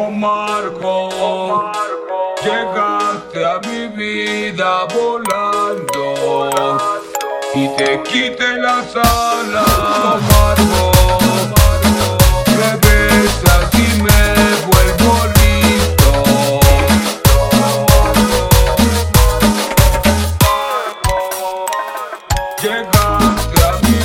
oh Marco, llegaste a mi vida volando y te quité las alas, oh Marco. Me besas y me vuelvo listo. Llegaste a mi